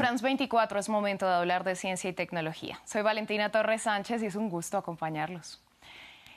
France 24 es momento de hablar de ciencia y tecnología. Soy Valentina Torres Sánchez y es un gusto acompañarlos.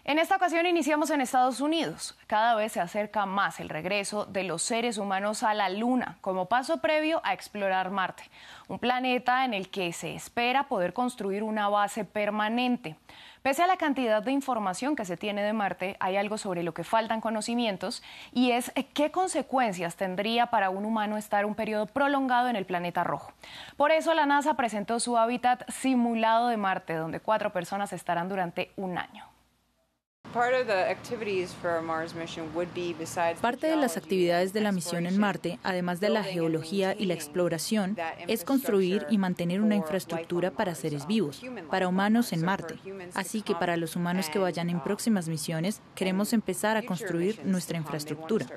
En esta ocasión iniciamos en Estados Unidos. Cada vez se acerca más el regreso de los seres humanos a la Luna como paso previo a explorar Marte, un planeta en el que se espera poder construir una base permanente. Pese a la cantidad de información que se tiene de Marte, hay algo sobre lo que faltan conocimientos y es qué consecuencias tendría para un humano estar un periodo prolongado en el planeta rojo. Por eso la NASA presentó su hábitat simulado de Marte, donde cuatro personas estarán durante un año. Parte de las actividades de la misión en Marte, además de la geología y la exploración, es construir y mantener una infraestructura para seres vivos, para humanos en Marte. Así que para los humanos que vayan en próximas misiones, queremos empezar a construir nuestra infraestructura.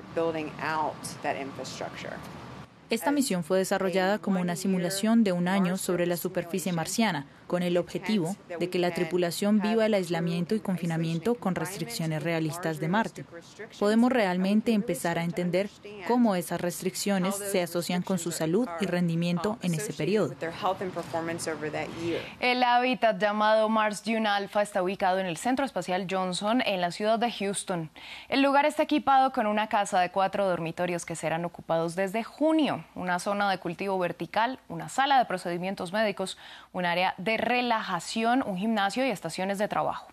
Esta misión fue desarrollada como una simulación de un año sobre la superficie marciana, con el objetivo de que la tripulación viva el aislamiento y confinamiento con restricciones realistas de Marte. Podemos realmente empezar a entender cómo esas restricciones se asocian con su salud y rendimiento en ese periodo. El hábitat llamado Mars Dune Alpha está ubicado en el Centro Espacial Johnson en la ciudad de Houston. El lugar está equipado con una casa de cuatro dormitorios que serán ocupados desde junio, una zona de cultivo vertical, una sala de procedimientos médicos, un área de relajación, un gimnasio y estaciones de trabajo.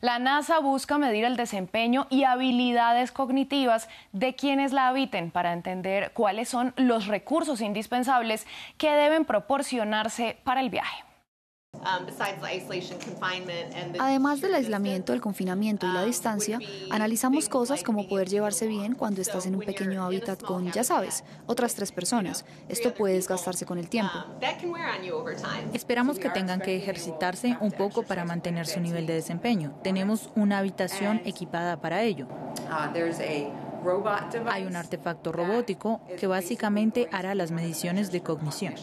La NASA busca medir el desempeño y habilidades cognitivas de quienes la habiten para entender cuáles son los recursos indispensables que deben proporcionarse para el viaje. Um, Además del aislamiento, el confinamiento y la um, distancia, analizamos cosas como poder llevarse bien cuando estás en un pequeño hábitat con, ya sabes, otras tres personas. Esto puede desgastarse con el tiempo. Um, Esperamos que tengan que ejercitarse un poco para mantener su nivel de desempeño. Tenemos una habitación equipada para ello. Uh, Hay un artefacto robótico que básicamente hará las mediciones de cognición.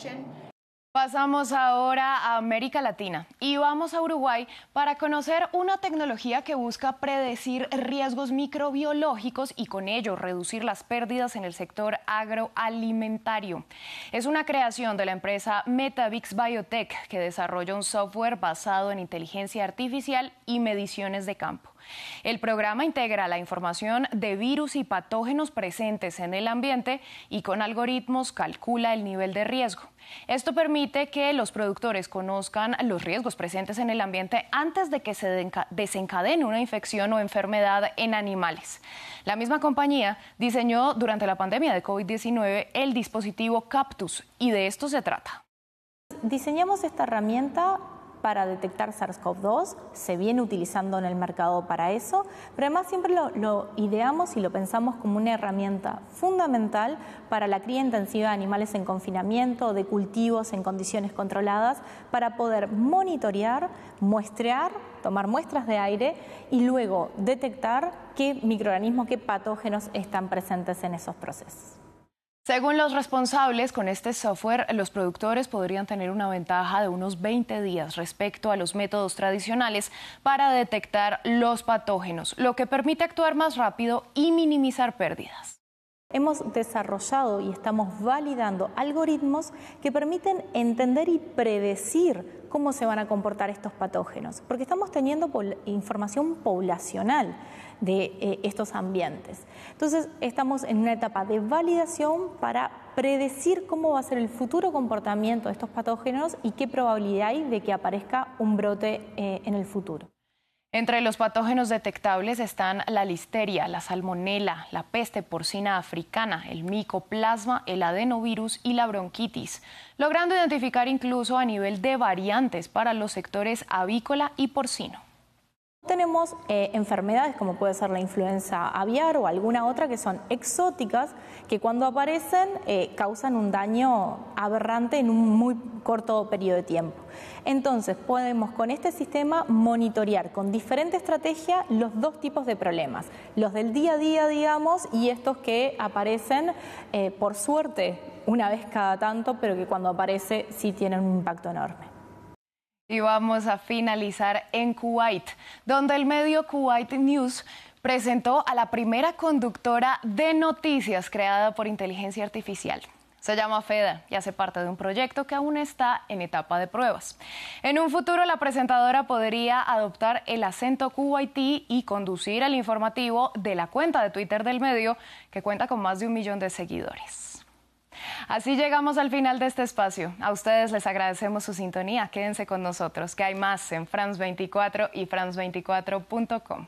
Pasamos ahora a América Latina y vamos a Uruguay para conocer una tecnología que busca predecir riesgos microbiológicos y con ello reducir las pérdidas en el sector agroalimentario. Es una creación de la empresa Metavix Biotech que desarrolla un software basado en inteligencia artificial y mediciones de campo. El programa integra la información de virus y patógenos presentes en el ambiente y con algoritmos calcula el nivel de riesgo. Esto permite que los productores conozcan los riesgos presentes en el ambiente antes de que se desencadene una infección o enfermedad en animales. La misma compañía diseñó durante la pandemia de COVID-19 el dispositivo Captus y de esto se trata. Diseñamos esta herramienta para detectar SARS-CoV-2, se viene utilizando en el mercado para eso, pero además siempre lo, ideamos y lo pensamos como una herramienta fundamental para la cría intensiva de animales en confinamiento, de cultivos en condiciones controladas, para poder monitorear, muestrear, tomar muestras de aire y luego detectar qué microorganismos, qué patógenos están presentes en esos procesos. Según los responsables, con este software los productores podrían tener una ventaja de unos 20 días respecto a los métodos tradicionales para detectar los patógenos, lo que permite actuar más rápido y minimizar pérdidas. Hemos desarrollado y estamos validando algoritmos que permiten entender y predecir cómo se van a comportar estos patógenos, porque estamos teniendo información poblacional de eh, estos ambientes. Entonces, estamos en una etapa de validación para predecir cómo va a ser el futuro comportamiento de estos patógenos y qué probabilidad hay de que aparezca un brote eh, en el futuro. Entre los patógenos detectables están la listeria, la salmonela, la peste porcina africana, el micoplasma, el adenovirus y la bronquitis, logrando identificar incluso a nivel de variantes para los sectores avícola y porcino. Tenemos eh, enfermedades como puede ser la influenza aviar o alguna otra que son exóticas que cuando aparecen eh, causan un daño aberrante en un muy corto periodo de tiempo. Entonces podemos con este sistema monitorear con diferente estrategia los dos tipos de problemas, los del día a día digamos y estos que aparecen eh, por suerte una vez cada tanto pero que cuando aparece sí tienen un impacto enorme. Y vamos a finalizar en Kuwait, donde el medio Kuwait News presentó a la primera conductora de noticias creada por inteligencia artificial. Se llama Feda y hace parte de un proyecto que aún está en etapa de pruebas. En un futuro, la presentadora podría adoptar el acento cubaití y conducir el informativo de la cuenta de Twitter del medio, que cuenta con más de un millón de seguidores. Así llegamos al final de este espacio. A ustedes les agradecemos su sintonía. Quédense con nosotros, que hay más en France24 y France24.com.